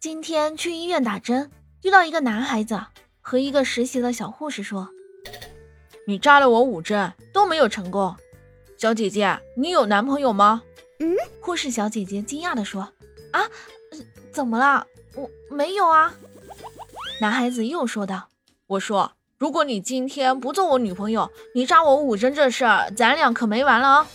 今天去医院打针，遇到一个男孩子，和一个实习的小护士说：“你扎了我五针都没有成功，小姐姐，你有男朋友吗？”嗯，护士小姐姐惊讶地说：“啊，怎么了？我没有啊。”男孩子又说道：“我说，如果你今天不做我女朋友，你扎我五针这事儿，咱俩可没完了啊！”